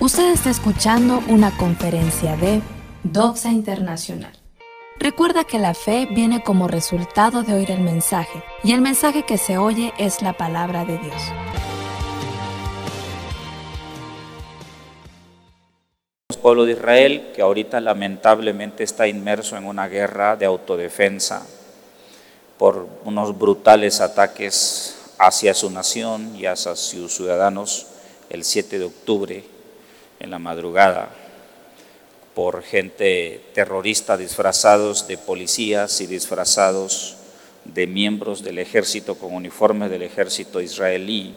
Usted está escuchando una conferencia de Doxa Internacional. Recuerda que la fe viene como resultado de oír el mensaje, y el mensaje que se oye es la palabra de Dios. pueblo de Israel que ahorita lamentablemente está inmerso en una guerra de autodefensa por unos brutales ataques hacia su nación y hacia sus ciudadanos el 7 de octubre en la madrugada por gente terrorista disfrazados de policías y disfrazados de miembros del ejército con uniformes del ejército israelí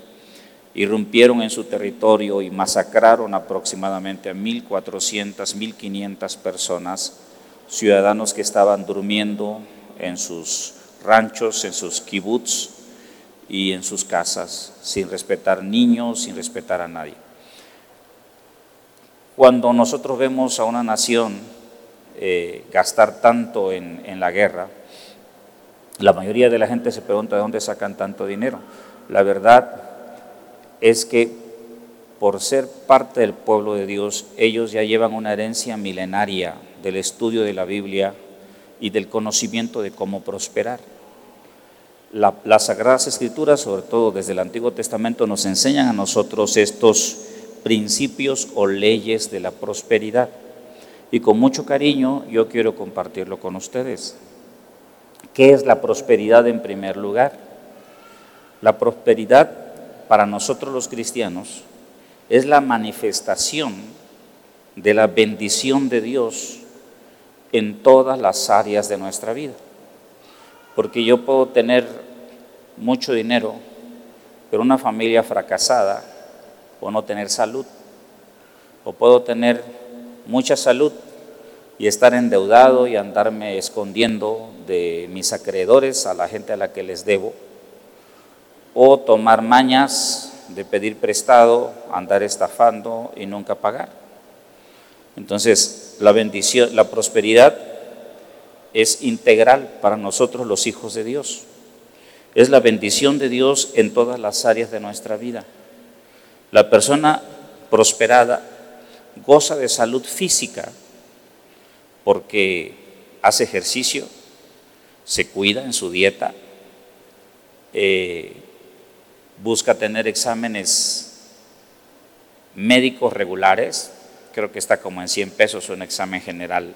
irrumpieron en su territorio y masacraron aproximadamente a 1.400, 1.500 personas, ciudadanos que estaban durmiendo en sus ranchos, en sus kibbutz y en sus casas, sin respetar niños, sin respetar a nadie. Cuando nosotros vemos a una nación eh, gastar tanto en, en la guerra, la mayoría de la gente se pregunta de dónde sacan tanto dinero. La verdad es que por ser parte del pueblo de Dios, ellos ya llevan una herencia milenaria del estudio de la Biblia y del conocimiento de cómo prosperar. las Sagradas Escrituras, sobre todo desde el Antiguo Testamento, nos enseñan a nosotros estos principios o leyes de la prosperidad. Y con mucho cariño yo quiero compartirlo con ustedes. ¿Qué es la prosperidad en primer lugar? La prosperidad para nosotros los cristianos es la manifestación de la bendición de Dios en todas las áreas de nuestra vida. Porque yo puedo tener mucho dinero, pero una familia fracasada, o no tener salud. O puedo tener mucha salud y estar endeudado y andarme escondiendo de mis acreedores, a la gente a la que les debo o tomar mañas de pedir prestado, andar estafando y nunca pagar. Entonces, la bendición, la prosperidad es integral para nosotros los hijos de Dios. Es la bendición de Dios en todas las áreas de nuestra vida. La persona prosperada goza de salud física porque hace ejercicio, se cuida en su dieta, eh, busca tener exámenes médicos regulares, creo que está como en 100 pesos un examen general,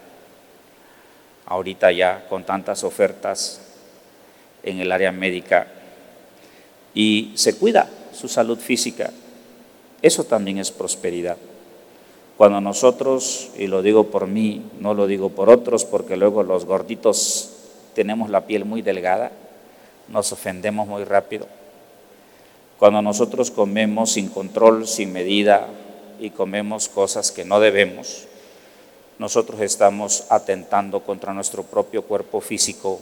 ahorita ya con tantas ofertas en el área médica, y se cuida su salud física. Eso también es prosperidad. Cuando nosotros, y lo digo por mí, no lo digo por otros, porque luego los gorditos tenemos la piel muy delgada, nos ofendemos muy rápido. Cuando nosotros comemos sin control, sin medida y comemos cosas que no debemos, nosotros estamos atentando contra nuestro propio cuerpo físico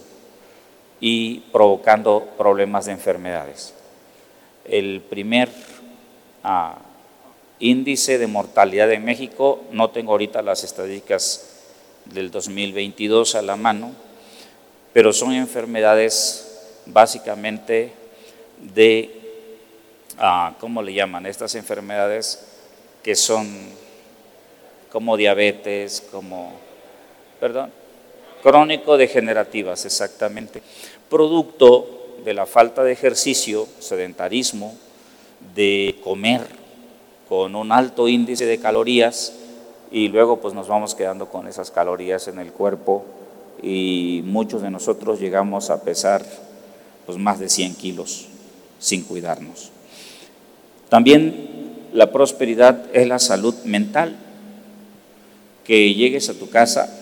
y provocando problemas de enfermedades. El primer ah, índice de mortalidad en México, no tengo ahorita las estadísticas del 2022 a la mano, pero son enfermedades básicamente de ¿cómo le llaman? Estas enfermedades que son como diabetes, como, perdón, crónico-degenerativas, exactamente, producto de la falta de ejercicio, sedentarismo, de comer con un alto índice de calorías y luego pues nos vamos quedando con esas calorías en el cuerpo y muchos de nosotros llegamos a pesar pues más de 100 kilos sin cuidarnos. También la prosperidad es la salud mental, que llegues a tu casa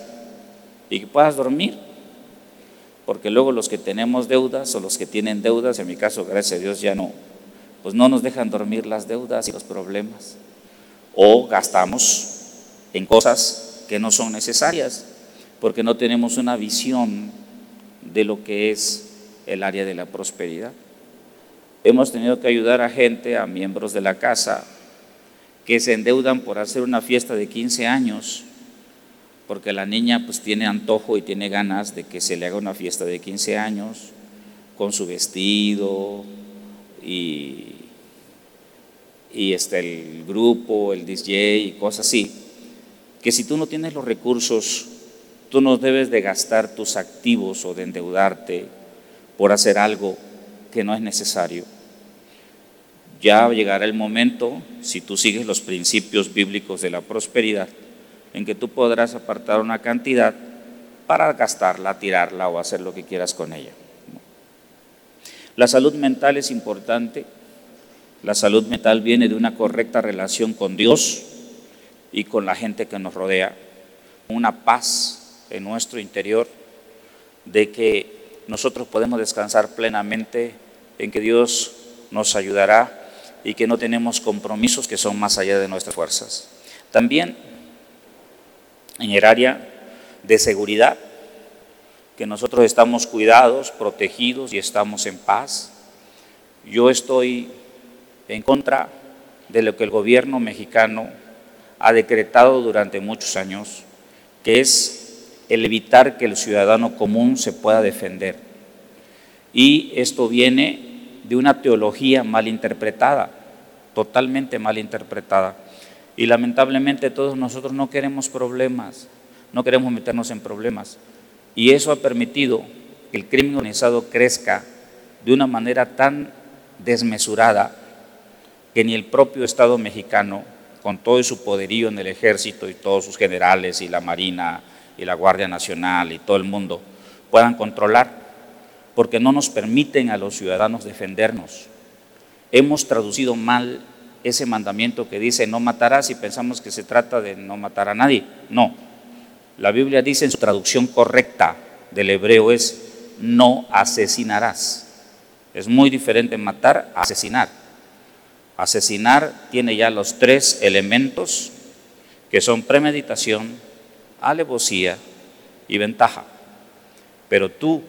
y que puedas dormir, porque luego los que tenemos deudas o los que tienen deudas, en mi caso, gracias a Dios ya no, pues no nos dejan dormir las deudas y los problemas, o gastamos en cosas que no son necesarias, porque no tenemos una visión de lo que es el área de la prosperidad. Hemos tenido que ayudar a gente, a miembros de la casa, que se endeudan por hacer una fiesta de 15 años, porque la niña pues tiene antojo y tiene ganas de que se le haga una fiesta de 15 años, con su vestido y, y este, el grupo, el DJ y cosas así, que si tú no tienes los recursos, tú no debes de gastar tus activos o de endeudarte por hacer algo que no es necesario. Ya llegará el momento, si tú sigues los principios bíblicos de la prosperidad, en que tú podrás apartar una cantidad para gastarla, tirarla o hacer lo que quieras con ella. La salud mental es importante. La salud mental viene de una correcta relación con Dios y con la gente que nos rodea. Una paz en nuestro interior de que nosotros podemos descansar plenamente en que Dios nos ayudará y que no tenemos compromisos que son más allá de nuestras fuerzas. También en el área de seguridad, que nosotros estamos cuidados, protegidos y estamos en paz. Yo estoy en contra de lo que el gobierno mexicano ha decretado durante muchos años, que es el evitar que el ciudadano común se pueda defender. Y esto viene de una teología mal interpretada, totalmente mal interpretada. Y lamentablemente todos nosotros no queremos problemas, no queremos meternos en problemas. Y eso ha permitido que el crimen organizado crezca de una manera tan desmesurada que ni el propio Estado mexicano, con todo su poderío en el ejército y todos sus generales y la Marina y la Guardia Nacional y todo el mundo, puedan controlar, porque no nos permiten a los ciudadanos defendernos. Hemos traducido mal ese mandamiento que dice no matarás y pensamos que se trata de no matar a nadie. No, la Biblia dice en su traducción correcta del hebreo es no asesinarás. Es muy diferente matar a asesinar. Asesinar tiene ya los tres elementos que son premeditación, alevosía y ventaja. Pero tú,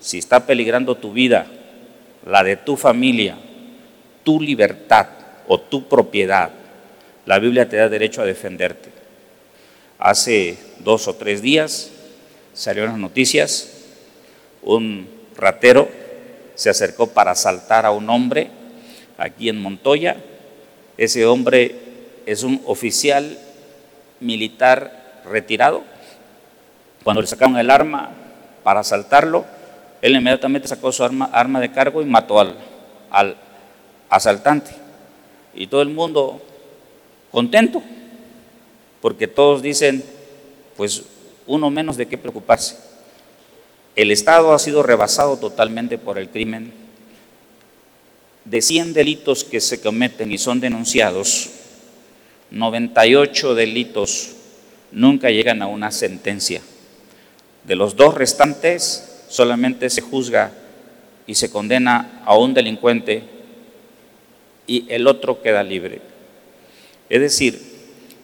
si está peligrando tu vida, la de tu familia, tu libertad o tu propiedad, la Biblia te da derecho a defenderte. Hace dos o tres días salieron las noticias, un ratero se acercó para asaltar a un hombre aquí en Montoya. Ese hombre es un oficial militar retirado. Cuando le sacaron el arma para asaltarlo, él inmediatamente sacó su arma, arma de cargo y mató al, al asaltante. Y todo el mundo contento porque todos dicen, pues uno menos de qué preocuparse. El Estado ha sido rebasado totalmente por el crimen. De 100 delitos que se cometen y son denunciados, 98 delitos nunca llegan a una sentencia. De los dos restantes, solamente se juzga y se condena a un delincuente y el otro queda libre. Es decir,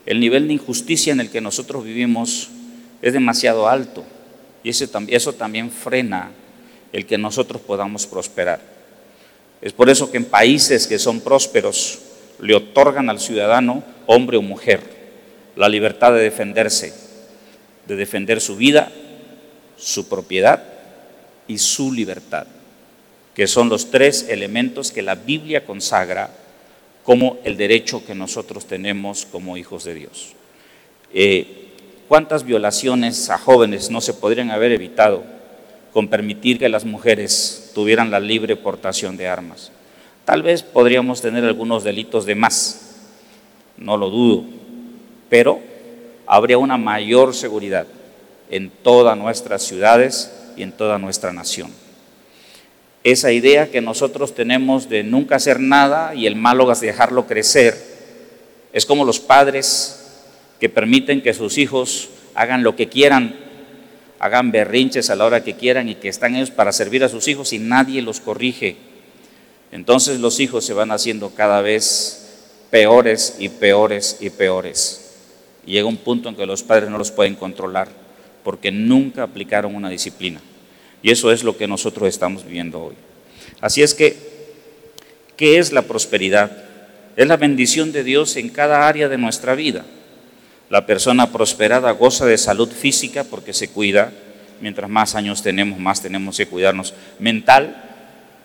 el nivel de injusticia en el que nosotros vivimos es demasiado alto y eso, también frena el que nosotros podamos prosperar. Es por eso que en países que son prósperos le otorgan al ciudadano, hombre o mujer, la libertad de defenderse, de defender su vida, su propiedad y su libertad, que son los tres elementos que la Biblia consagra como el derecho que nosotros tenemos como hijos de Dios. Eh, ¿Cuántas violaciones a jóvenes no se podrían haber evitado con permitir que las mujeres tuvieran la libre portación de armas? Tal vez podríamos tener algunos delitos de más, no lo dudo, pero habría una mayor seguridad en todas nuestras ciudades y en toda nuestra nación esa idea que nosotros tenemos de nunca hacer nada y el malo es dejarlo crecer. Es como los padres que permiten que sus hijos hagan lo que quieran, hagan berrinches a la hora que quieran y que están ellos para servir a sus hijos y nadie los corrige. Entonces los hijos se van haciendo cada vez peores y peores y peores. Y llega un punto en que los padres no los pueden controlar porque nunca aplicaron una disciplina. Y eso es lo que nosotros estamos viviendo hoy. Así es que, ¿qué es la prosperidad? Es la bendición de Dios en cada área de nuestra vida. La persona prosperada goza de salud física porque se cuida. Mientras más años tenemos, más tenemos que cuidarnos. Mental,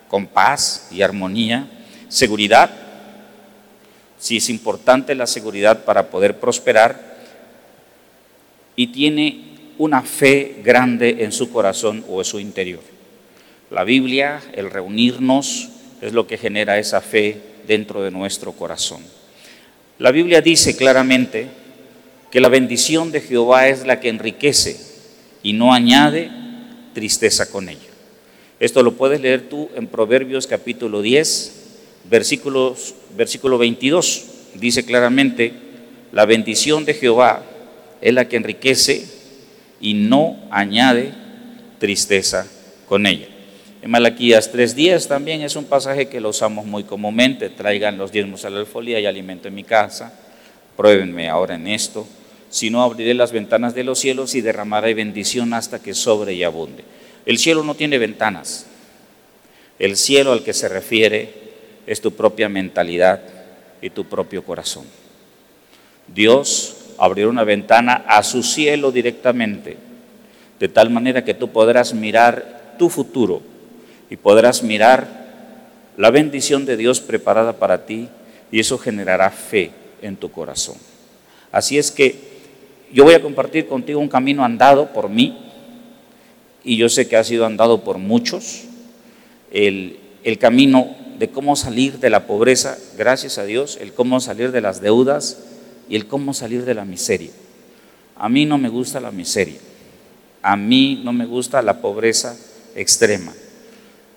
con paz y armonía. Seguridad, si es importante la seguridad para poder prosperar y tiene una fe grande en su corazón o en su interior. La Biblia, el reunirnos, es lo que genera esa fe dentro de nuestro corazón. La Biblia dice claramente que la bendición de Jehová es la que enriquece y no añade tristeza con ella. Esto lo puedes leer tú en Proverbios capítulo 10, versículos, versículo 22. Dice claramente, la bendición de Jehová es la que enriquece y no añade tristeza con ella. En Malaquías 3.10 también es un pasaje que lo usamos muy comúnmente. Traigan los diezmos a la alfolía y alimento en mi casa. Pruébenme ahora en esto. Si no, abriré las ventanas de los cielos y derramaré bendición hasta que sobre y abunde. El cielo no tiene ventanas. El cielo al que se refiere es tu propia mentalidad y tu propio corazón. Dios abrió una ventana a su cielo directamente, de tal manera que tú podrás mirar tu futuro y podrás mirar la bendición de Dios preparada para ti y eso generará fe en tu corazón. Así es que yo voy a compartir contigo un camino andado por mí y yo sé que ha sido andado por muchos, el, el camino de cómo salir de la pobreza, gracias a Dios, el cómo salir de las deudas y el cómo salir de la miseria. A mí no me gusta la miseria, a mí no me gusta la pobreza extrema.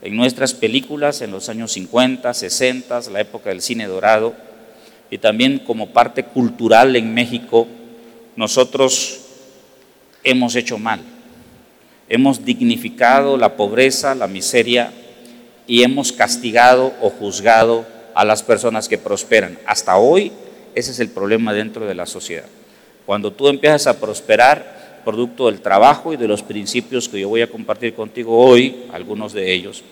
En nuestras películas, en los años 50, 60, la época del cine dorado, y también como parte cultural en México, nosotros hemos hecho mal. Hemos dignificado la pobreza, la miseria y hemos castigado o juzgado a las personas que prosperan. Hasta hoy ese es el problema dentro de la sociedad. Cuando tú empiezas a prosperar, producto del trabajo y de los principios que yo voy a compartir contigo hoy, algunos de ellos,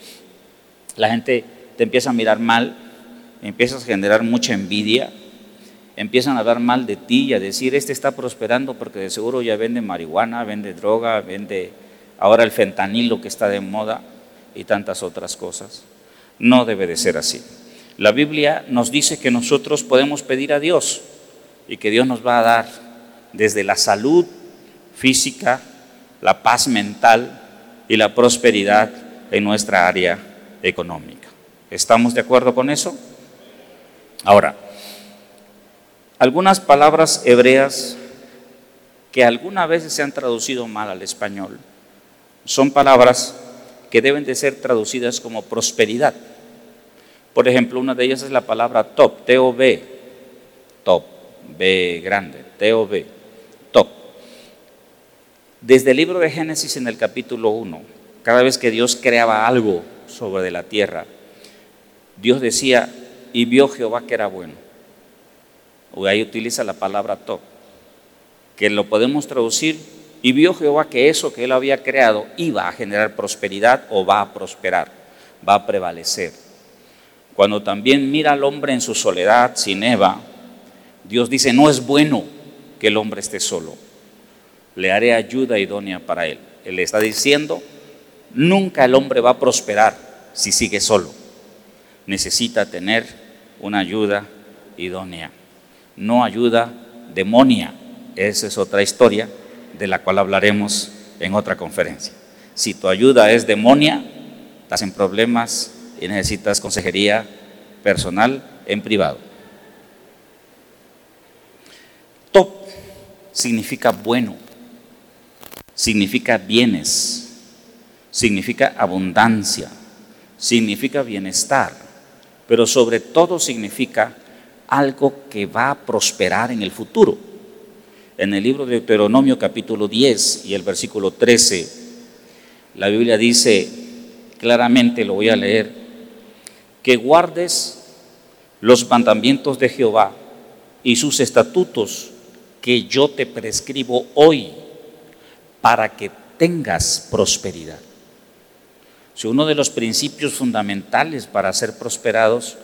la gente te empieza a mirar mal, empiezas a generar mucha envidia, empiezan a hablar mal de ti y a decir, este está prosperando porque de seguro ya vende marihuana, vende droga, vende ahora el fentanilo que está de moda y tantas otras cosas. No debe de ser así. La Biblia nos dice que nosotros podemos pedir a Dios y que Dios nos va a dar desde la salud física, la paz mental y la prosperidad en nuestra área económica. ¿Estamos de acuerdo con eso? Ahora, algunas palabras hebreas que alguna vez se han traducido mal al español son palabras que deben de ser traducidas como prosperidad. Por ejemplo, una de ellas es la palabra top, T-O-B, top, B grande, T-O-B, top. Desde el libro de Génesis en el capítulo 1, cada vez que Dios creaba algo sobre la tierra, Dios decía, y vio Jehová que era bueno. O ahí utiliza la palabra top, que lo podemos traducir y vio Jehová que eso que él había creado iba a generar prosperidad o va a prosperar, va a prevalecer. Cuando también mira al hombre en su soledad, sin Eva, Dios dice, no es bueno que el hombre esté solo. Le haré ayuda idónea para él. Él le está diciendo, nunca el hombre va a prosperar si sigue solo. Necesita tener una ayuda idónea, no ayuda demonia. Esa es otra historia de la cual hablaremos en otra conferencia. Si tu ayuda es demonia, estás en problemas y necesitas consejería personal en privado. Top significa bueno, significa bienes, significa abundancia, significa bienestar, pero sobre todo significa algo que va a prosperar en el futuro en el libro de Deuteronomio capítulo 10 y el versículo 13, la Biblia dice claramente, lo voy a leer, que guardes los mandamientos de Jehová y sus estatutos que yo te prescribo hoy para que tengas prosperidad. Si uno de los principios fundamentales para ser prosperados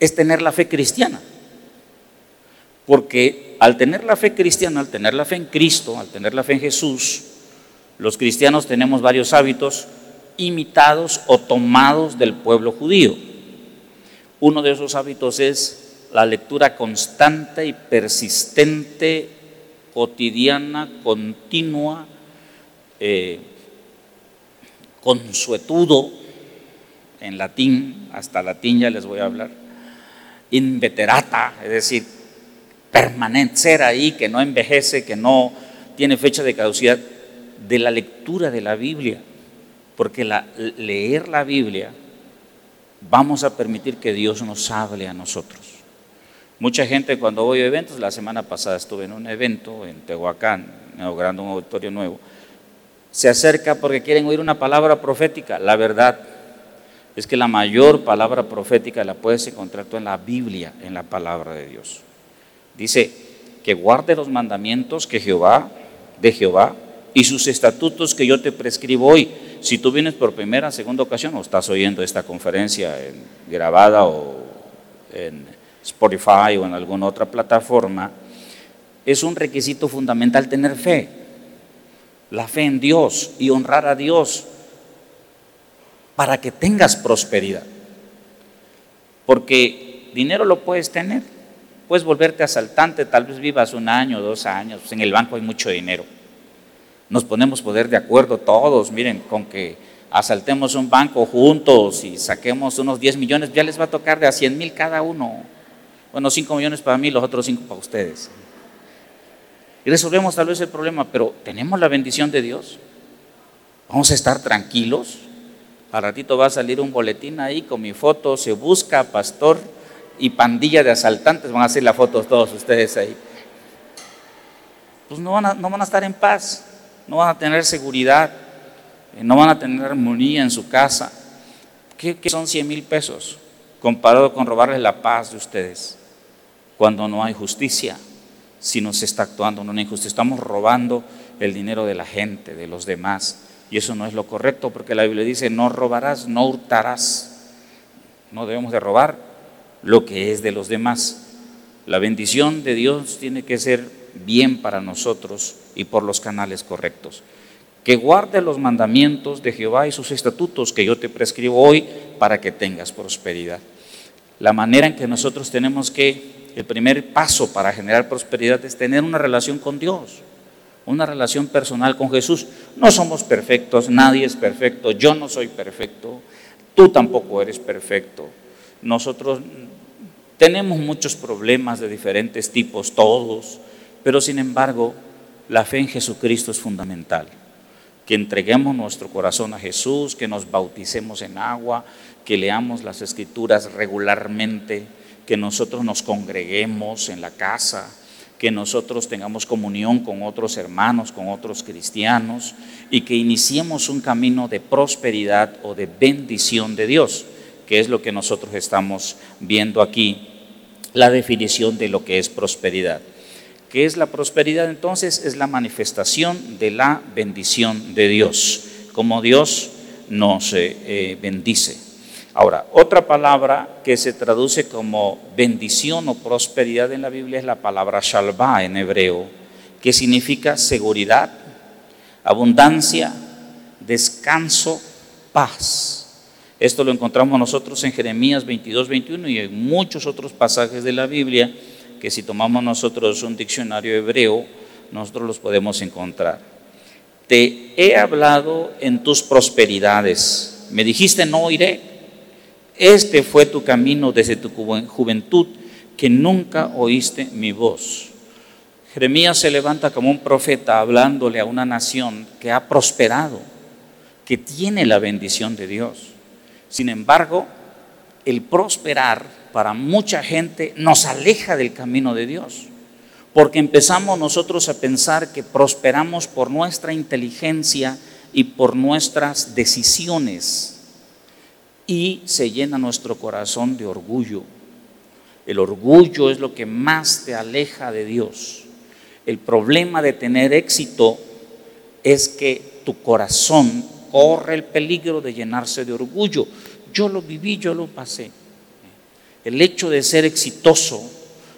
es tener la fe cristiana. Porque al tener la fe cristiana, al tener la fe en Cristo, al tener la fe en Jesús, los cristianos tenemos varios hábitos imitados o tomados del pueblo judío. Uno de esos hábitos es la lectura constante y persistente, cotidiana, continua, eh, consuetudo, en latín, hasta latín ya les voy a hablar, inveterata, es decir, permanecer ahí, que no envejece, que no tiene fecha de caducidad, de la lectura de la Biblia, porque la, leer la Biblia vamos a permitir que Dios nos hable a nosotros. Mucha gente cuando voy a eventos, la semana pasada estuve en un evento en Tehuacán, inaugurando un auditorio nuevo, se acerca porque quieren oír una palabra profética. La verdad es que la mayor palabra profética la puedes encontrar tú en la Biblia, en la palabra de Dios. Dice que guarde los mandamientos que Jehová, de Jehová, y sus estatutos que yo te prescribo hoy. Si tú vienes por primera, segunda ocasión o estás oyendo esta conferencia grabada o en Spotify o en alguna otra plataforma, es un requisito fundamental tener fe. La fe en Dios y honrar a Dios para que tengas prosperidad. Porque dinero lo puedes tener, puedes volverte asaltante, tal vez vivas un año, dos años, pues en el banco hay mucho dinero. Nos ponemos poder de acuerdo todos, miren, con que asaltemos un banco juntos y saquemos unos 10 millones, ya les va a tocar de a 100 mil cada uno. Bueno, 5 millones para mí, los otros 5 para ustedes. Y resolvemos tal vez el problema, pero ¿tenemos la bendición de Dios? ¿Vamos a estar tranquilos? Al ratito va a salir un boletín ahí con mi foto, se busca pastor y pandilla de asaltantes, van a hacer la foto todos ustedes ahí. Pues no van a, no van a estar en paz, no van a tener seguridad, eh, no van a tener armonía en su casa. ¿Qué, qué son 100 mil pesos comparado con robarles la paz de ustedes cuando no hay justicia? Si nos está actuando una injusticia, estamos robando el dinero de la gente, de los demás. Y eso no es lo correcto porque la Biblia dice, no robarás, no hurtarás. No debemos de robar lo que es de los demás. La bendición de Dios tiene que ser bien para nosotros y por los canales correctos. Que guarde los mandamientos de Jehová y sus estatutos que yo te prescribo hoy para que tengas prosperidad. La manera en que nosotros tenemos que, el primer paso para generar prosperidad es tener una relación con Dios una relación personal con Jesús. No somos perfectos, nadie es perfecto, yo no soy perfecto, tú tampoco eres perfecto. Nosotros tenemos muchos problemas de diferentes tipos, todos, pero sin embargo, la fe en Jesucristo es fundamental. Que entreguemos nuestro corazón a Jesús, que nos bauticemos en agua, que leamos las escrituras regularmente, que nosotros nos congreguemos en la casa, que nosotros tengamos comunión con otros hermanos, con otros cristianos y que iniciemos un camino de prosperidad o de bendición de Dios, que es lo que nosotros estamos viendo aquí, la definición de lo que es prosperidad. ¿Qué es la prosperidad entonces? Es la manifestación de la bendición de Dios, como Dios nos eh, eh, bendice. Ahora, otra palabra que se traduce como bendición o prosperidad en la Biblia es la palabra shalva en hebreo, que significa seguridad, abundancia, descanso, paz. Esto lo encontramos nosotros en Jeremías 22, 21 y en muchos otros pasajes de la Biblia que si tomamos nosotros un diccionario hebreo, nosotros los podemos encontrar. Te he hablado en tus prosperidades. Me dijiste, no iré este fue tu camino desde tu juventud, que nunca oíste mi voz. Jeremías se levanta como un profeta hablándole a una nación que ha prosperado, que tiene la bendición de Dios. Sin embargo, el prosperar para mucha gente nos aleja del camino de Dios, porque empezamos nosotros a pensar que prosperamos por nuestra inteligencia y por nuestras decisiones y se llena nuestro corazón de orgullo. El orgullo es lo que más te aleja de Dios. El problema de tener éxito es que tu corazón corre el peligro de llenarse de orgullo. Yo lo viví, yo lo pasé. El hecho de ser exitoso,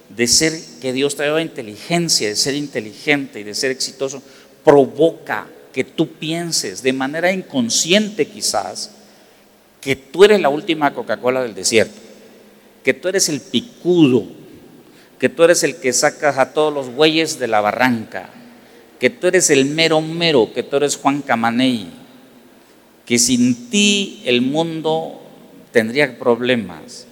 de ser que Dios te da inteligencia, de ser inteligente y de ser exitoso, provoca que tú pienses de manera inconsciente quizás que tú eres la última Coca-Cola del desierto, que tú eres el picudo, que tú eres el que sacas a todos los bueyes de la barranca, que tú eres el mero mero, que tú eres Juan Camaney, que sin ti el mundo tendría problemas.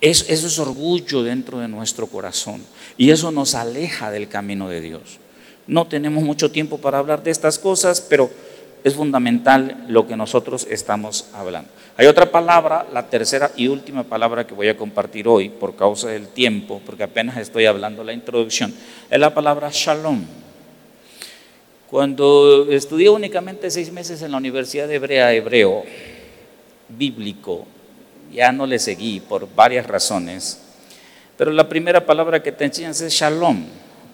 eso es orgullo dentro de nuestro corazón y eso nos aleja del camino de Dios. No tenemos mucho tiempo para hablar de estas cosas, pero es fundamental lo que nosotros estamos hablando. Hay otra palabra, la tercera y última palabra que voy a compartir hoy por causa del tiempo, porque apenas estoy hablando la introducción, es la palabra shalom. Cuando estudié únicamente seis meses en la Universidad de Hebrea Hebreo, bíblico, ya no le seguí por varias razones, pero la primera palabra que te enseñan es shalom,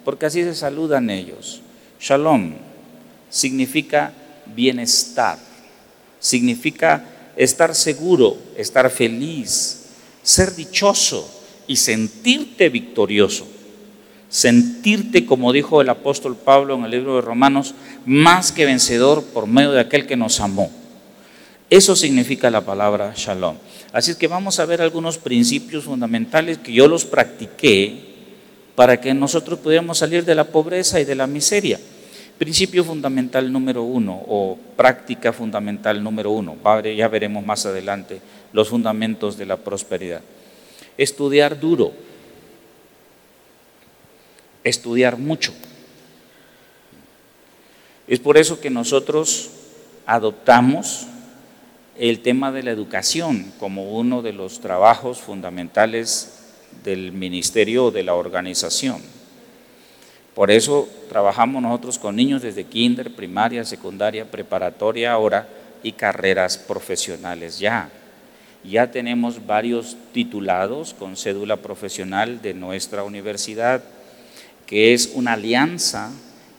porque así se saludan ellos. Shalom significa bienestar. Significa estar seguro, estar feliz, ser dichoso y sentirte victorioso. Sentirte, como dijo el apóstol Pablo en el libro de Romanos, más que vencedor por medio de aquel que nos amó. Eso significa la palabra shalom. Así es que vamos a ver algunos principios fundamentales que yo los practiqué para que nosotros pudiéramos salir de la pobreza y de la miseria. Principio fundamental número uno o práctica fundamental número uno, ya veremos más adelante los fundamentos de la prosperidad. Estudiar duro, estudiar mucho. Es por eso que nosotros adoptamos el tema de la educación como uno de los trabajos fundamentales del ministerio o de la organización. Por eso trabajamos nosotros con niños desde kinder, primaria, secundaria, preparatoria ahora y carreras profesionales ya. Ya tenemos varios titulados con cédula profesional de nuestra universidad, que es una alianza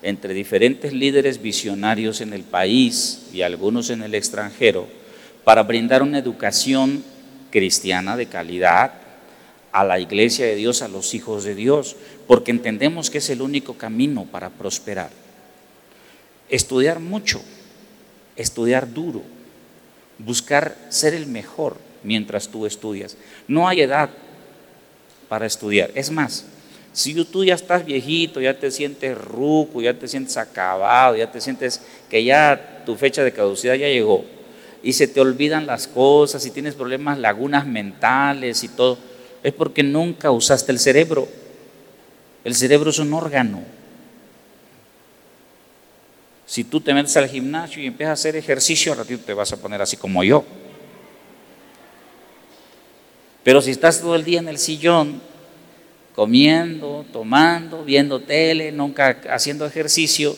entre diferentes líderes visionarios en el país y algunos en el extranjero para brindar una educación cristiana de calidad a la iglesia de Dios, a los hijos de Dios, porque entendemos que es el único camino para prosperar. Estudiar mucho, estudiar duro, buscar ser el mejor mientras tú estudias. No hay edad para estudiar. Es más, si tú ya estás viejito, ya te sientes ruco, ya te sientes acabado, ya te sientes que ya tu fecha de caducidad ya llegó y se te olvidan las cosas y tienes problemas, lagunas mentales y todo, es porque nunca usaste el cerebro. El cerebro es un órgano. Si tú te metes al gimnasio y empiezas a hacer ejercicio, a ratito te vas a poner así como yo. Pero si estás todo el día en el sillón, comiendo, tomando, viendo tele, nunca haciendo ejercicio,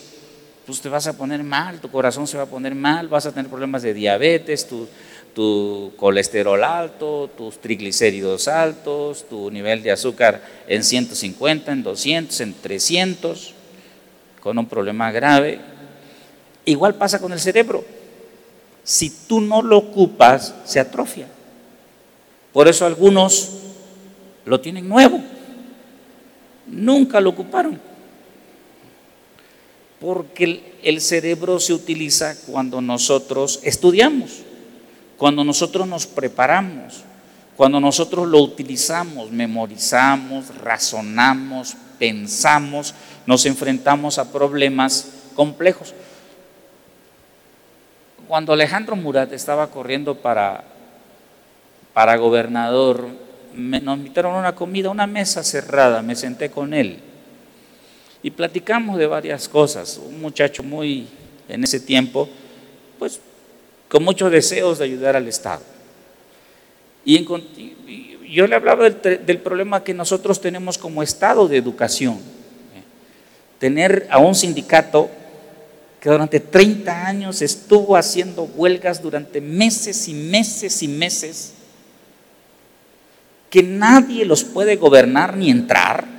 pues te vas a poner mal, tu corazón se va a poner mal, vas a tener problemas de diabetes, tu, tu colesterol alto, tus triglicéridos altos, tu nivel de azúcar en 150, en 200, en 300, con un problema grave. Igual pasa con el cerebro. Si tú no lo ocupas, se atrofia. Por eso algunos lo tienen nuevo. Nunca lo ocuparon. Porque el cerebro se utiliza cuando nosotros estudiamos. Cuando nosotros nos preparamos, cuando nosotros lo utilizamos, memorizamos, razonamos, pensamos, nos enfrentamos a problemas complejos. Cuando Alejandro Murat estaba corriendo para, para gobernador, nos invitaron a una comida, una mesa cerrada, me senté con él y platicamos de varias cosas. Un muchacho muy, en ese tiempo, pues con muchos deseos de ayudar al Estado. Y, yo le hablaba del, problema que nosotros tenemos como Estado de educación. Tener a un sindicato que durante 30 años estuvo haciendo huelgas durante meses y meses y meses, que nadie los puede gobernar ni entrar.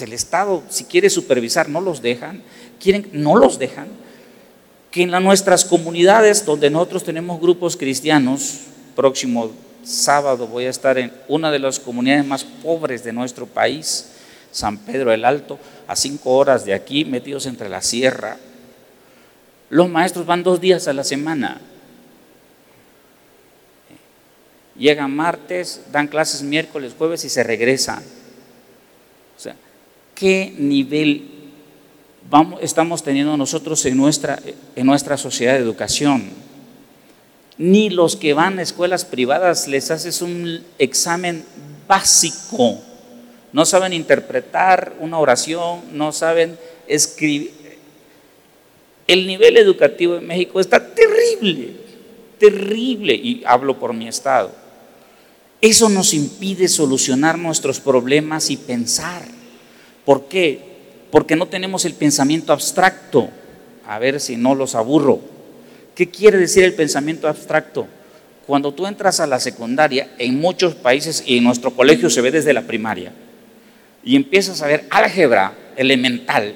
El Estado, si quiere supervisar, no los dejan, quieren, no los dejan que en nuestras comunidades donde nosotros tenemos grupos cristianos, próximo sábado voy a estar en una de las comunidades más pobres de nuestro país, San Pedro el Alto, a cinco horas de aquí, metidos entre la sierra. Los maestros van dos días a la semana. Llegan martes, dan clases miércoles, jueves y se regresan. O sea, ¿qué nivel estamos teniendo nosotros en nuestra, en nuestra sociedad de educación? Ni los que van a escuelas privadas les haces un examen básico. No saben interpretar una oración, no saben escribir. El nivel educativo en México está terrible, terrible, y hablo por mi estado. Eso nos impide solucionar nuestros problemas y pensar. ¿Por qué? Porque no tenemos el pensamiento abstracto. A ver si no los aburro. ¿Qué quiere decir el pensamiento abstracto? Cuando tú entras a la secundaria, en muchos países y en nuestro colegio se ve desde la primaria, y empiezas a ver álgebra elemental,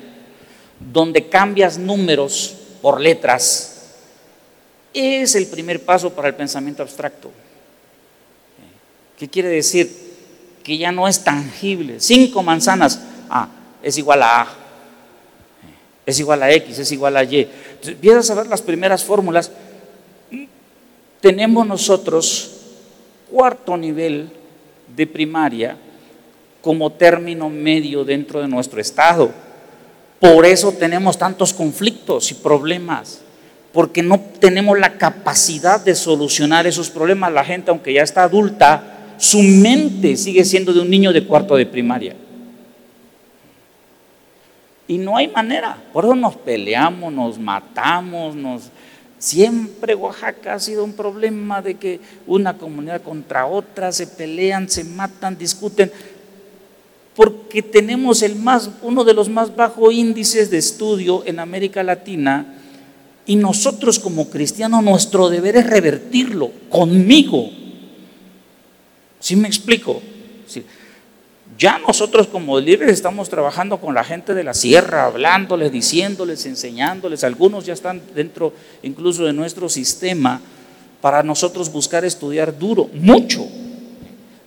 donde cambias números por letras, es el primer paso para el pensamiento abstracto. ¿Qué quiere decir? Que ya no es tangible. Cinco manzanas, ah, es igual a A, es igual a X, es igual a Y. Entonces, empiezas a ver las primeras fórmulas. Tenemos nosotros cuarto nivel de primaria como término medio dentro de nuestro Estado. Por eso tenemos tantos conflictos y problemas, porque no tenemos la capacidad de solucionar esos problemas. La gente, aunque ya está adulta, su mente sigue siendo de un niño de cuarto de primaria. Y no hay manera, por eso nos peleamos, nos matamos, nos... Siempre Oaxaca ha sido un problema de que una comunidad contra otra se pelean, se matan, discuten porque tenemos el más, uno de los más bajos índices de estudio en América Latina y nosotros como cristianos nuestro deber es revertirlo conmigo. ¿Sí me explico? Ya nosotros como líderes estamos trabajando con la gente de la sierra, hablándoles, diciéndoles, enseñándoles. Algunos ya están dentro incluso de nuestro sistema para nosotros buscar estudiar duro, mucho,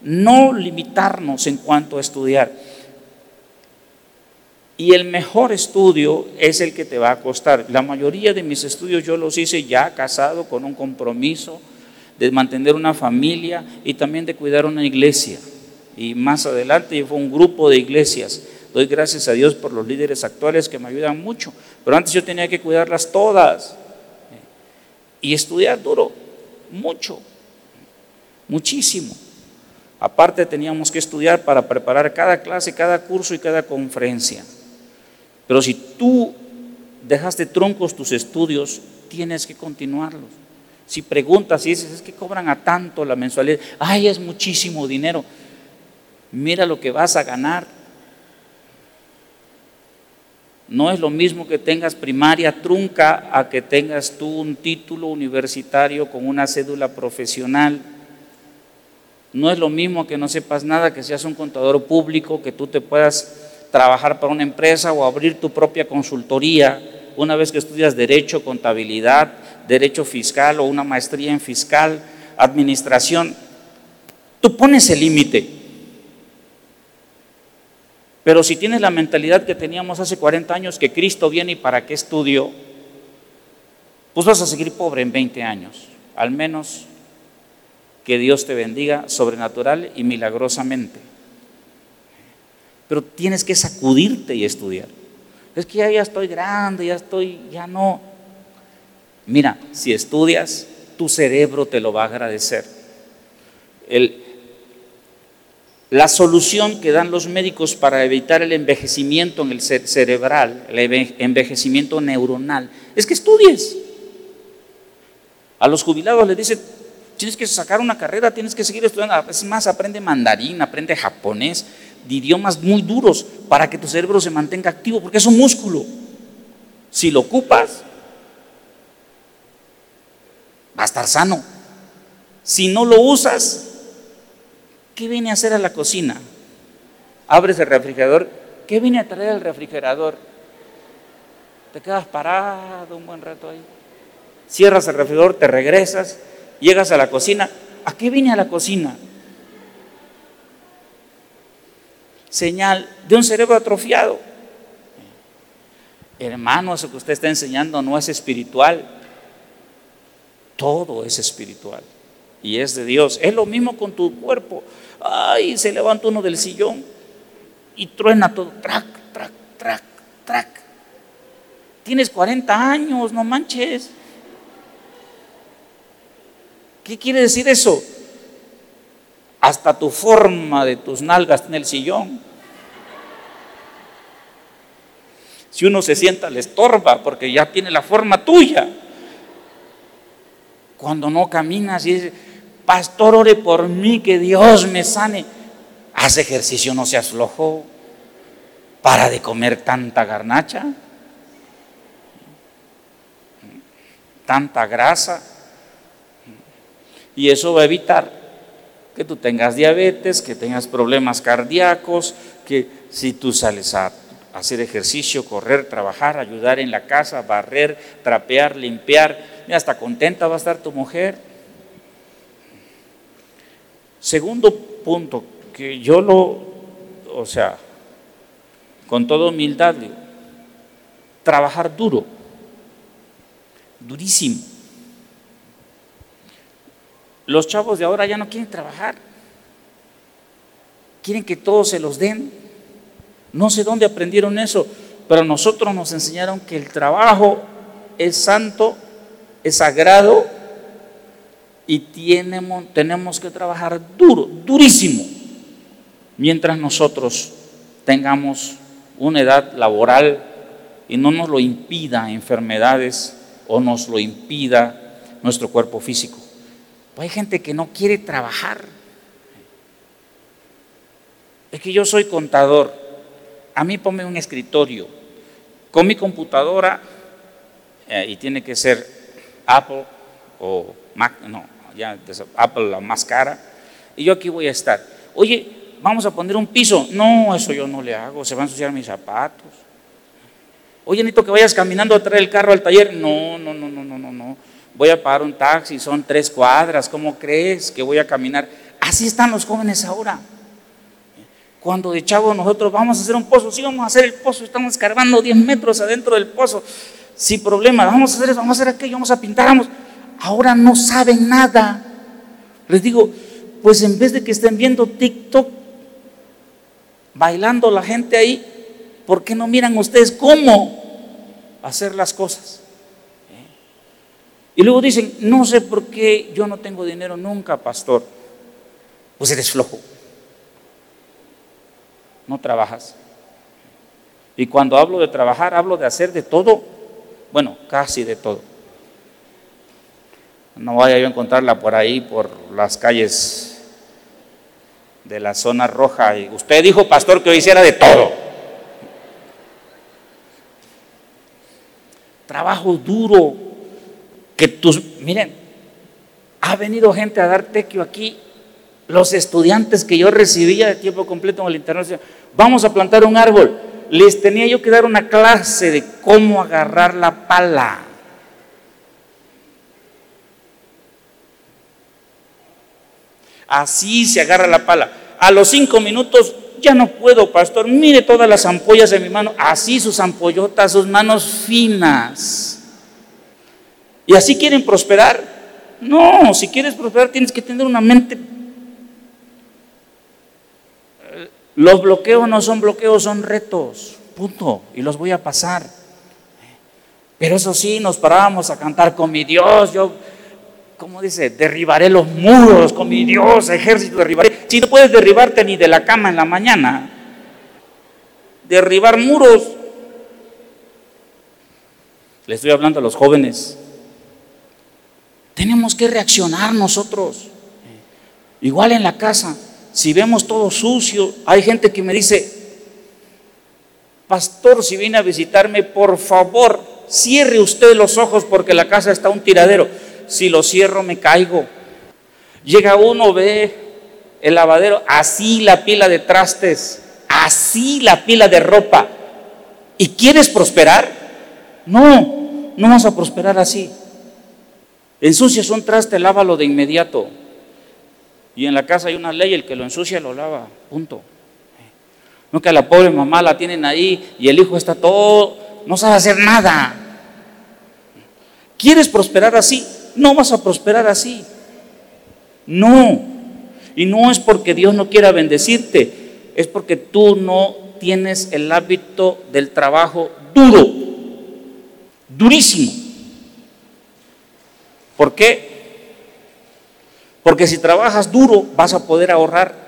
no limitarnos en cuanto a estudiar. Y el mejor estudio es el que te va a costar. La mayoría de mis estudios yo los hice ya casado con un compromiso de mantener una familia y también de cuidar una iglesia. Y más adelante fue un grupo de iglesias. Doy gracias a Dios por los líderes actuales que me ayudan mucho. Pero antes yo tenía que cuidarlas todas. Y estudiar duro, mucho, muchísimo. Aparte teníamos que estudiar para preparar cada clase, cada curso y cada conferencia. Pero si tú dejaste troncos tus estudios, tienes que continuarlos. Si preguntas y dices, es que cobran a tanto la mensualidad, ay, es muchísimo dinero. Mira lo que vas a ganar. No es lo mismo que tengas primaria trunca a que tengas tú un título universitario con una cédula profesional. No es lo mismo que no sepas nada, que seas un contador público, que tú te puedas trabajar para una empresa o abrir tu propia consultoría. Una vez que estudias derecho, contabilidad, derecho fiscal o una maestría en fiscal, administración, tú pones el límite. Pero si tienes la mentalidad que teníamos hace 40 años, que Cristo viene y para qué estudio, pues vas a seguir pobre en 20 años, al menos que Dios te bendiga sobrenatural y milagrosamente. Pero tienes que sacudirte y estudiar. Es que ya, ya estoy grande, ya estoy, ya no. Mira, si estudias, tu cerebro te lo va a agradecer. La solución que dan los médicos para evitar el envejecimiento en el cerebral, el envejecimiento neuronal, es que estudies. A los jubilados les dicen, Tienes que sacar una carrera, tienes que seguir estudiando. Es más, aprende mandarín, aprende japonés, de idiomas muy duros para que tu cerebro se mantenga activo, porque es un músculo. Si lo ocupas, va a estar sano. Si no lo usas, ¿qué viene a hacer a la cocina? Abres el refrigerador, ¿qué viene a traer el refrigerador? Te quedas parado un buen rato ahí. Cierras el refrigerador, te regresas Llegas a la cocina. ¿A qué vine a la cocina? Señal de un cerebro atrofiado. Hermano, eso que usted está enseñando no es espiritual. Todo es espiritual y es de Dios. Es lo mismo con tu cuerpo. Ay, se levanta uno del sillón. y truena todo, trac, trac, trac, trac. Tienes 40 años, no manches. ¿Qué quiere decir eso? Hasta tu forma de tus nalgas en el sillón. Si uno se sienta, le estorba porque ya tiene la forma tuya. Cuando no caminas y dices, pastor, ore por mí, que Dios me sane. Haz ejercicio, no seas flojo. Para de comer tanta garnacha, tanta grasa. Y eso va a evitar que tú tengas diabetes, que tengas problemas cardíacos, que si tú sales a hacer ejercicio, correr, trabajar, ayudar en la casa, barrer, trapear, limpiar, mira, hasta contenta va a estar tu mujer. Segundo punto, que yo lo, o sea, con toda humildad, trabajar duro, durísimo. Los chavos de ahora ya no quieren trabajar, quieren que todos se los den. No sé dónde aprendieron eso, pero nosotros nos enseñaron que el trabajo es santo, es sagrado y tenemos, tenemos que trabajar duro, durísimo, mientras nosotros tengamos una edad laboral y no nos lo impida enfermedades o nos lo impida nuestro cuerpo físico. hay gente que no quiere trabajar. Es que yo soy contador. A mí ponme un escritorio con mi computadora eh, y tiene que ser Apple o Mac, no, ya Apple la más cara. Y yo aquí voy a estar. Oye, vamos a poner un piso. No, eso yo no le hago, se van a ensuciar mis zapatos. Oye, necesito que vayas caminando a traer el carro al taller. No, no, no, no, no, no, no. Voy a pagar un taxi, son tres cuadras. ¿Cómo crees que voy a caminar? Así están los jóvenes ahora. Cuando de chavo nosotros vamos a hacer un pozo, sí vamos a hacer el pozo, estamos escarbando 10 metros adentro del pozo, sin problema, vamos a hacer eso, vamos a hacer aquello, vamos a pintar, vamos. Ahora no saben nada. Les digo, pues en vez de que estén viendo TikTok, bailando la gente ahí, ¿por qué no miran ustedes cómo hacer las cosas? ¿Eh? Y luego dicen, no sé por qué yo no tengo dinero nunca, pastor. Pues eres flojo. No trabajas. Y cuando hablo de trabajar, hablo de hacer de todo. Bueno, casi de todo. No vaya yo a encontrarla por ahí, por las calles de la zona roja. Y usted dijo, pastor, que hoy hiciera de todo. Trabajo duro. Que tus, miren, ha venido gente a dar tequio aquí. Los estudiantes que yo recibía de tiempo completo en el internacional, vamos a plantar un árbol. Les tenía yo que dar una clase de cómo agarrar la pala. Así se agarra la pala. A los cinco minutos, ya no puedo, pastor. Mire todas las ampollas de mi mano. Así sus ampollotas, sus manos finas. ¿Y así quieren prosperar? No, si quieres prosperar tienes que tener una mente. Los bloqueos no son bloqueos, son retos. Punto. Y los voy a pasar. Pero eso sí, nos parábamos a cantar con mi Dios. Yo ¿cómo dice? Derribaré los muros con mi Dios, ejército, derribaré. Si no puedes derribarte ni de la cama en la mañana, derribar muros. Le estoy hablando a los jóvenes. Tenemos que reaccionar nosotros. Igual en la casa, si vemos todo sucio, hay gente que me dice, pastor, si viene a visitarme, por favor, cierre usted los ojos porque la casa está un tiradero si lo cierro me caigo. Llega uno, ve el lavadero, así la pila de trastes, así la pila de ropa. ¿Y quieres prosperar? No, no vas a prosperar así. Ensucias un traste, lávalo de inmediato. Y en la casa hay una ley, el que lo ensucia lo lava, punto. No que a la pobre mamá la tienen ahí y el hijo está todo, no sabe hacer nada. ¿Quieres prosperar así? No vas a prosperar así. No. Y no es porque Dios no quiera bendecirte, es porque tú no tienes el hábito del trabajo duro, durísimo. ¿Por qué? Porque si trabajas duro vas a poder ahorrar.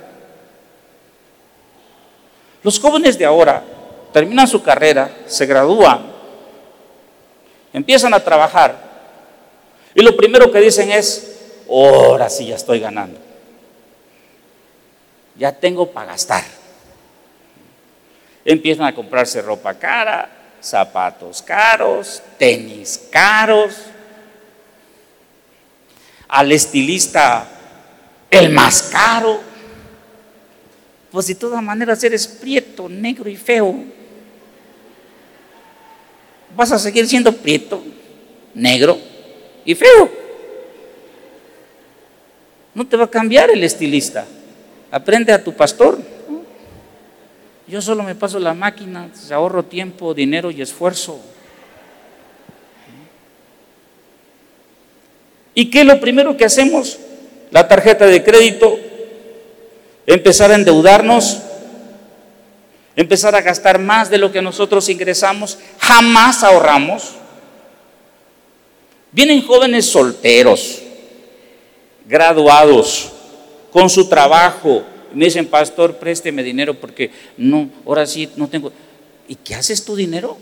Los jóvenes de ahora terminan su carrera, se gradúan, empiezan a trabajar y lo primero que dicen es, ahora sí ya estoy ganando. Ya tengo para gastar. Empiezan a comprarse ropa cara, zapatos caros, tenis caros, al estilista el más caro. Pues de todas maneras eres prieto, negro y feo. Vas a seguir siendo prieto, negro y feo. No te va a cambiar el estilista. Aprende a tu pastor. Yo solo me paso la máquina, ahorro tiempo, dinero y esfuerzo. ¿Y qué es lo primero que hacemos? La tarjeta de crédito, empezar a endeudarnos, empezar a gastar más de lo que nosotros ingresamos, jamás ahorramos. Vienen jóvenes solteros, graduados, con su trabajo, y me dicen, pastor, présteme dinero porque no, ahora sí no tengo. ¿Y qué haces tu dinero?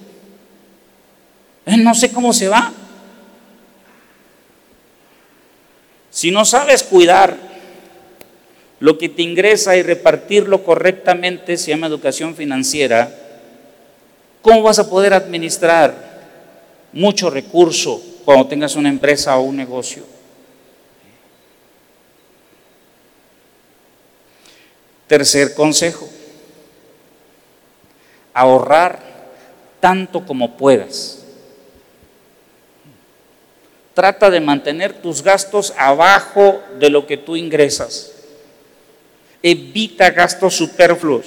Eh, no sé cómo se va. Si no sabes cuidar lo que te ingresa y repartirlo correctamente, se llama educación financiera, ¿cómo vas a poder administrar mucho recurso cuando tengas una empresa o un negocio? Tercer consejo, ahorrar tanto como puedas. Trata de mantener tus gastos abajo de lo que tú ingresas. Evita gastos superfluos.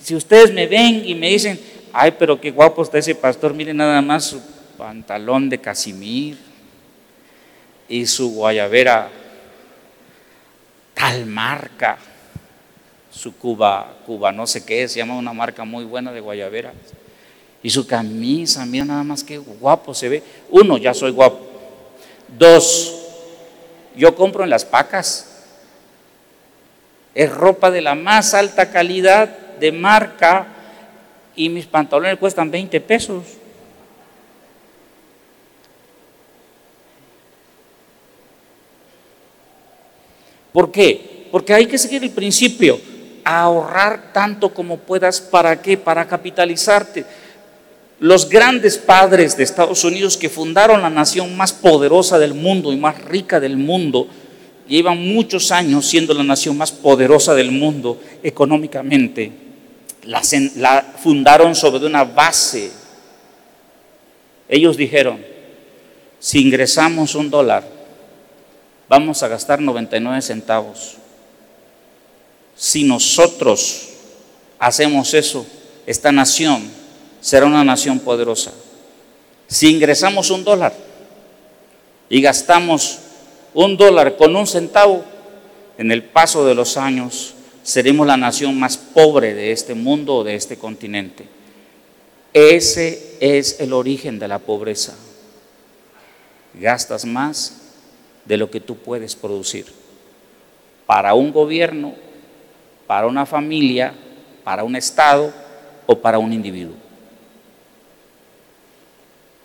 Si ustedes me ven y me dicen, ay, pero qué guapo está ese pastor, miren nada más su pantalón de casimir y su guayabera tal marca, su Cuba, Cuba no sé qué, se llama una marca muy buena de guayabera. Y su camisa, mira nada más que guapo se ve. Uno, ya soy guapo. Dos, yo compro en las pacas. Es ropa de la más alta calidad, de marca, y mis pantalones cuestan 20 pesos. ¿Por qué? Porque hay que seguir el principio, ahorrar tanto como puedas, ¿para qué? Para capitalizarte los grandes padres de Estados Unidos que fundaron la nación más poderosa del mundo y más rica del mundo, llevan muchos años siendo la nación más poderosa del mundo económicamente. La, fundaron sobre una base. Ellos dijeron, si ingresamos un dólar, vamos a gastar 99 centavos. Si nosotros hacemos eso, esta nación será una nación poderosa. Si ingresamos un dólar y gastamos un dólar con un centavo, en el paso de los años seremos la nación más pobre de este mundo o de este continente. Ese es el origen de la pobreza. Gastas más de lo que tú puedes producir. Para un gobierno, para una familia, para un Estado o para un individuo.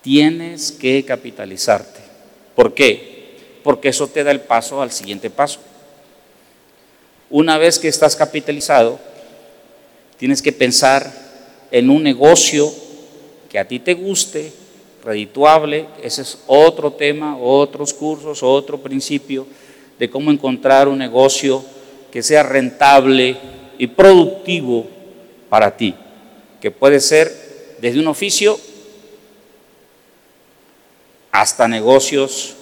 Tienes que capitalizarte. ¿Por qué? Porque eso te da el paso al siguiente paso. Una vez que estás capitalizado, tienes que pensar en un negocio que a ti te guste, redituable, ese es otro tema, otros cursos, otro principio de cómo encontrar un negocio que sea rentable y productivo para ti, que puede ser desde un oficio hasta negocios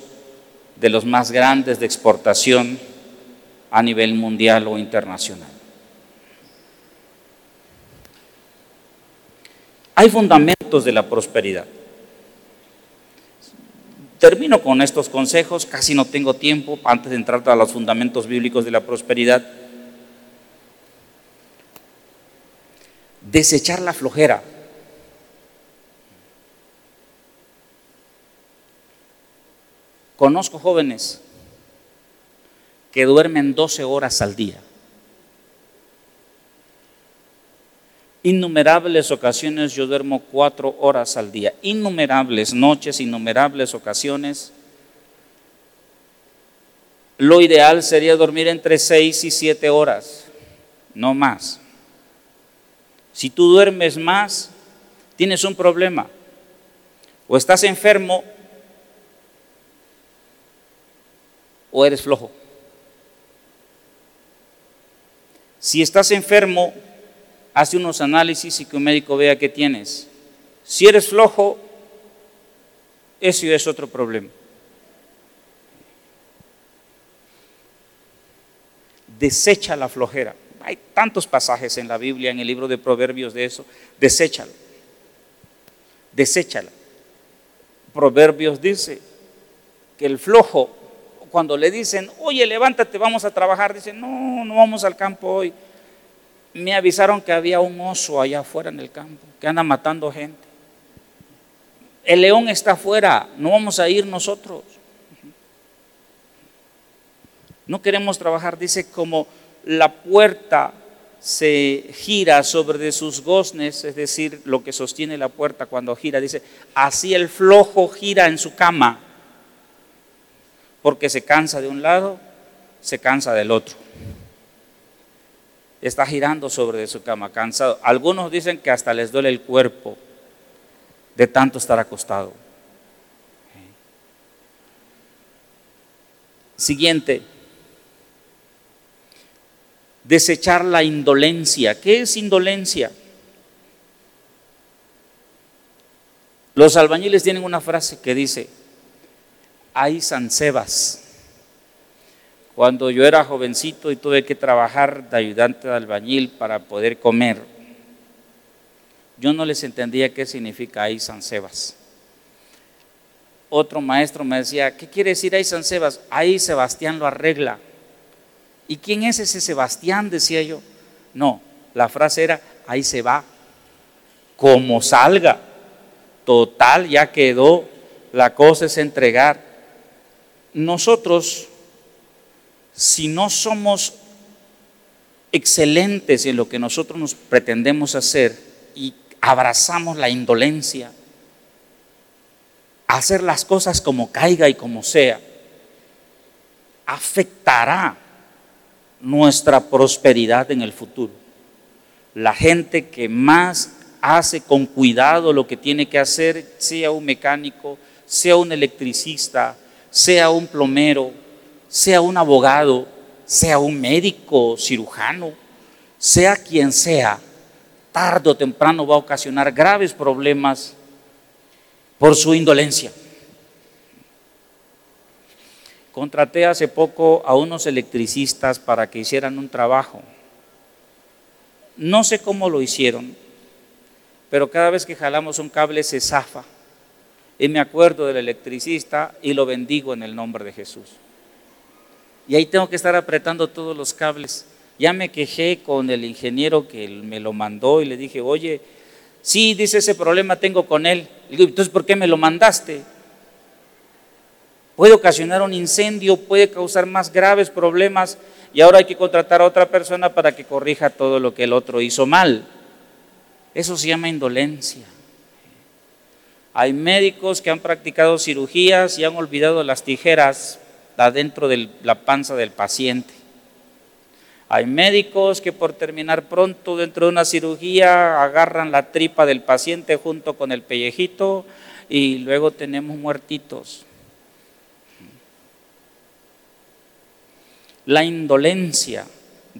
de los más grandes de exportación a nivel mundial o internacional. Hay fundamentos de la prosperidad. Termino con estos consejos, casi no tengo tiempo antes de entrar a los fundamentos bíblicos de la prosperidad. Desechar la flojera. Conozco jóvenes que duermen 12 horas al día. Innumerables ocasiones yo duermo cuatro horas al día. Innumerables noches, innumerables ocasiones. Lo ideal sería dormir entre seis y siete horas, no más. Si tú duermes más, tienes un problema. O estás enfermo o eres flojo. Si estás enfermo, hace unos análisis y que un médico vea qué tienes. Si eres flojo, eso es otro problema. Desecha la flojera. Hay tantos pasajes en la Biblia, en el libro de Proverbios de eso. Deséchalo. Deséchala. Proverbios dice que el flojo, cuando le dicen, oye, levántate, vamos a trabajar, dice, no, no vamos al campo hoy me avisaron que había un oso allá afuera en el campo, que anda matando gente. El león está afuera, no vamos a ir nosotros. No queremos trabajar, dice, como la puerta se gira sobre sus goznes, es decir, lo que sostiene la puerta cuando gira, dice, así el flojo gira en su cama, porque se cansa de un lado, se cansa del otro está girando sobre su cama, cansado. Algunos dicen que hasta les duele el cuerpo de tanto estar acostado. Siguiente, desechar la indolencia. ¿Qué es indolencia? Los albañiles tienen una frase que dice, hay sansebas cuando yo era jovencito y tuve que trabajar de ayudante de albañil para poder comer, yo no les entendía qué significa ahí San Sebas. Otro maestro me decía, ¿qué quiere decir ahí San Sebas? Ahí Sebastián lo arregla. ¿Y quién es ese Sebastián? Decía yo. No, la frase era, ahí se va, como salga. Total, ya quedó, la cosa es entregar. Nosotros si no somos excelentes en lo que nosotros nos pretendemos hacer y abrazamos la indolencia, hacer las cosas como caiga y como sea, afectará nuestra prosperidad en el futuro. La gente que más hace con cuidado lo que tiene que hacer, sea un mecánico, sea un electricista, sea un plomero, sea un abogado, sea un médico, cirujano, sea quien sea, tarde o temprano va a ocasionar graves problemas por su indolencia. Contraté hace poco a unos electricistas para que hicieran un trabajo. No sé cómo lo hicieron, pero cada vez que jalamos un cable se zafa. Y me acuerdo del electricista y lo bendigo en el nombre de Jesús y ahí tengo que estar apretando todos los cables. Ya me quejé con el ingeniero que me lo mandó y le dije, oye, sí, dice ese problema tengo con él. Le digo, entonces, ¿por qué me lo mandaste? Puede ocasionar un incendio, puede causar más graves problemas y ahora hay que contratar a otra persona para que corrija todo lo que el otro hizo mal. Eso se llama indolencia. Hay médicos que han practicado cirugías y han olvidado las tijeras dentro de la panza del paciente. Hay médicos que por terminar pronto dentro de una cirugía agarran la tripa del paciente junto con el pellejito y luego tenemos muertitos. La indolencia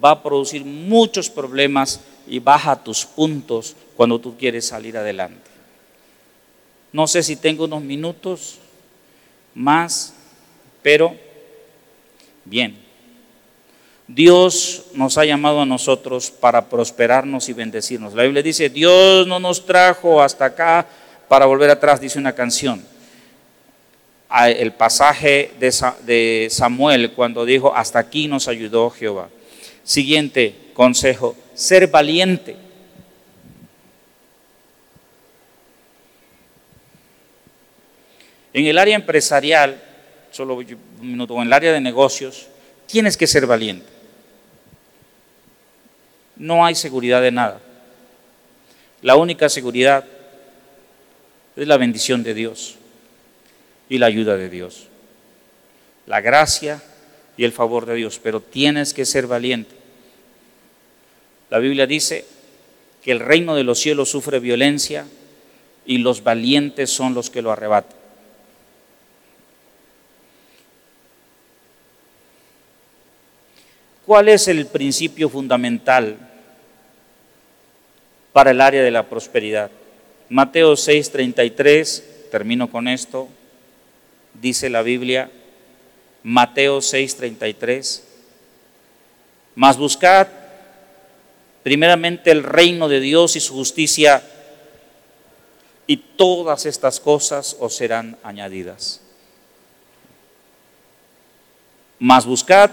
va a producir muchos problemas y baja tus puntos cuando tú quieres salir adelante. No sé si tengo unos minutos más, pero Bien. Dios nos ha llamado a nosotros para prosperarnos y bendecirnos. La Biblia dice, Dios no nos trajo hasta acá para volver atrás, dice una canción. Ah, el pasaje de Samuel cuando dijo, hasta aquí nos ayudó Jehová. Siguiente consejo, ser valiente. En el área empresarial, solo un minuto, en el área de negocios, tienes que ser valiente. No hay seguridad de nada. La única seguridad es la bendición de Dios y la ayuda de Dios. La gracia y el favor de Dios, pero tienes que ser valiente. La Biblia dice que el reino de los cielos sufre violencia y los valientes son los que lo arrebatan. ¿Cuál es el principio fundamental para el área de la prosperidad? Mateo 6:33, termino con esto, dice la Biblia, Mateo 6:33, mas buscad primeramente el reino de Dios y su justicia, y todas estas cosas os serán añadidas. Mas buscad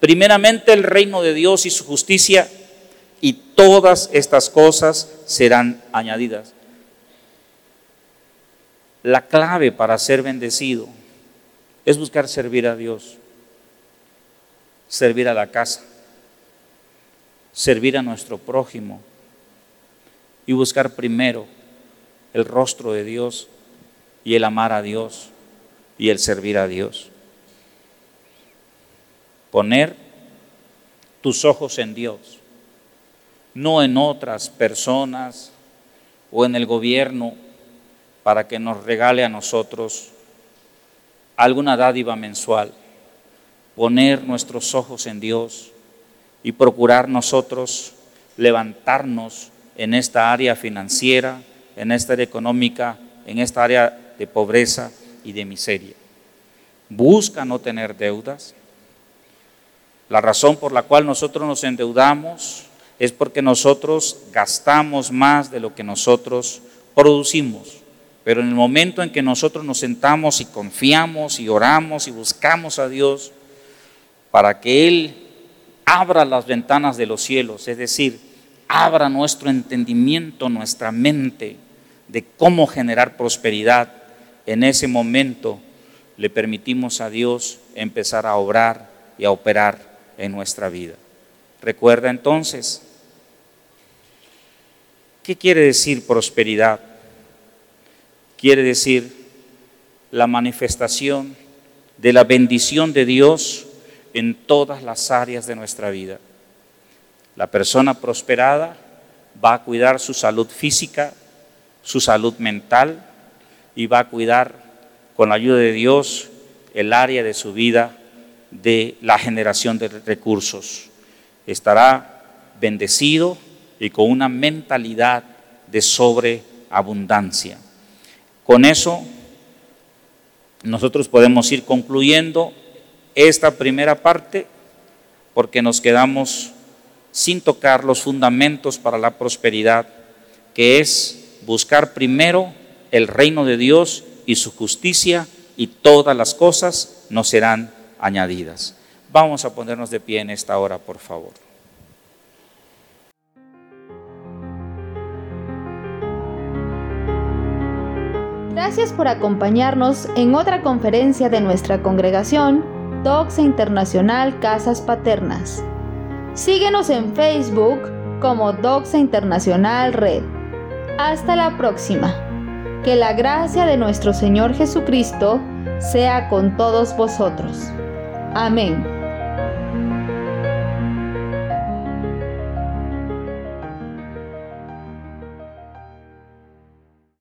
primeramente el reino de Dios y su justicia, y todas estas cosas serán añadidas. La clave para ser bendecido es buscar servir a Dios, servir a la casa, servir a nuestro prójimo y buscar primero el rostro de Dios y el amar a Dios y el servir a Dios. Poner tus ojos en Dios no en otras personas o en el gobierno para que nos regale a nosotros alguna dádiva mensual. Poner nuestros ojos en Dios y procurar nosotros levantarnos en esta área financiera, en esta área económica, en esta área de pobreza y de miseria. Busca no tener deudas. La razón por la cual nosotros nos endeudamos es porque nosotros gastamos más de lo que nosotros producimos. Pero en el momento en que nosotros nos sentamos y confiamos y oramos y buscamos a Dios para que Él abra las ventanas de los cielos, es decir, abra nuestro entendimiento, nuestra mente de cómo generar prosperidad, en ese momento le permitimos a Dios empezar a obrar y a operar en nuestra vida. Recuerda entonces ¿Qué quiere decir prosperidad? Quiere decir la manifestación de la bendición de Dios en todas las áreas de nuestra vida. La persona prosperada va a cuidar su salud física, su salud mental y va a cuidar con la ayuda de Dios el área de su vida de la generación de recursos. Estará bendecido y con una mentalidad de sobreabundancia. Con eso nosotros podemos ir concluyendo esta primera parte porque nos quedamos sin tocar los fundamentos para la prosperidad, que es buscar primero el reino de Dios y su justicia y todas las cosas nos serán añadidas. Vamos a ponernos de pie en esta hora, por favor. Gracias por acompañarnos en otra conferencia de nuestra congregación, Doxa Internacional Casas Paternas. Síguenos en Facebook como Doxa Internacional Red. Hasta la próxima. Que la gracia de nuestro Señor Jesucristo sea con todos vosotros. Amén.